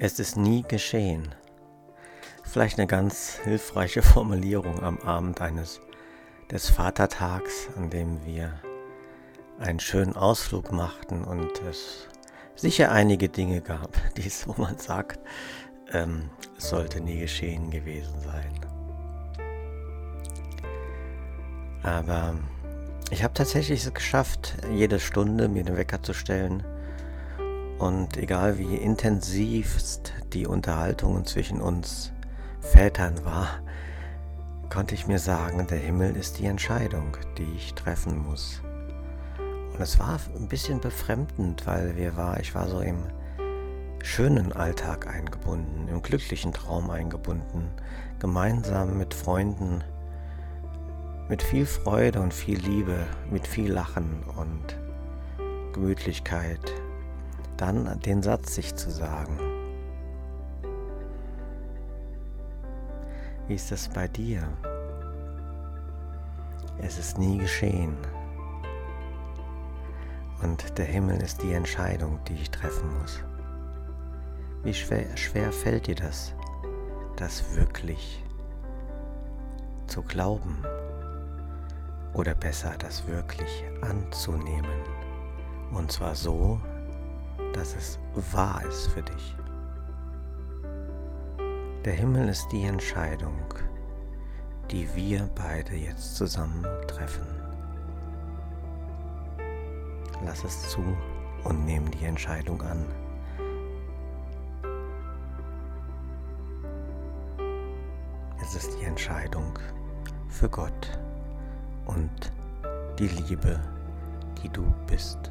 Es ist nie geschehen. Vielleicht eine ganz hilfreiche Formulierung am Abend eines des Vatertags, an dem wir einen schönen Ausflug machten und es sicher einige Dinge gab, dies, wo man sagt, ähm, es sollte nie geschehen gewesen sein. Aber ich habe tatsächlich es geschafft, jede Stunde mir den Wecker zu stellen. Und egal wie intensivst die Unterhaltungen zwischen uns Vätern war, konnte ich mir sagen, der Himmel ist die Entscheidung, die ich treffen muss. Und es war ein bisschen befremdend, weil wir war, ich war so im schönen Alltag eingebunden, im glücklichen Traum eingebunden, gemeinsam mit Freunden, mit viel Freude und viel Liebe, mit viel Lachen und Gemütlichkeit, dann den Satz sich zu sagen. Wie ist es bei dir? Es ist nie geschehen. Und der Himmel ist die Entscheidung, die ich treffen muss. Wie schwer, schwer fällt dir das, das wirklich zu glauben? Oder besser, das wirklich anzunehmen? Und zwar so, dass es wahr ist für dich. Der Himmel ist die Entscheidung, die wir beide jetzt zusammen treffen. Lass es zu und nimm die Entscheidung an. Es ist die Entscheidung für Gott und die Liebe, die du bist.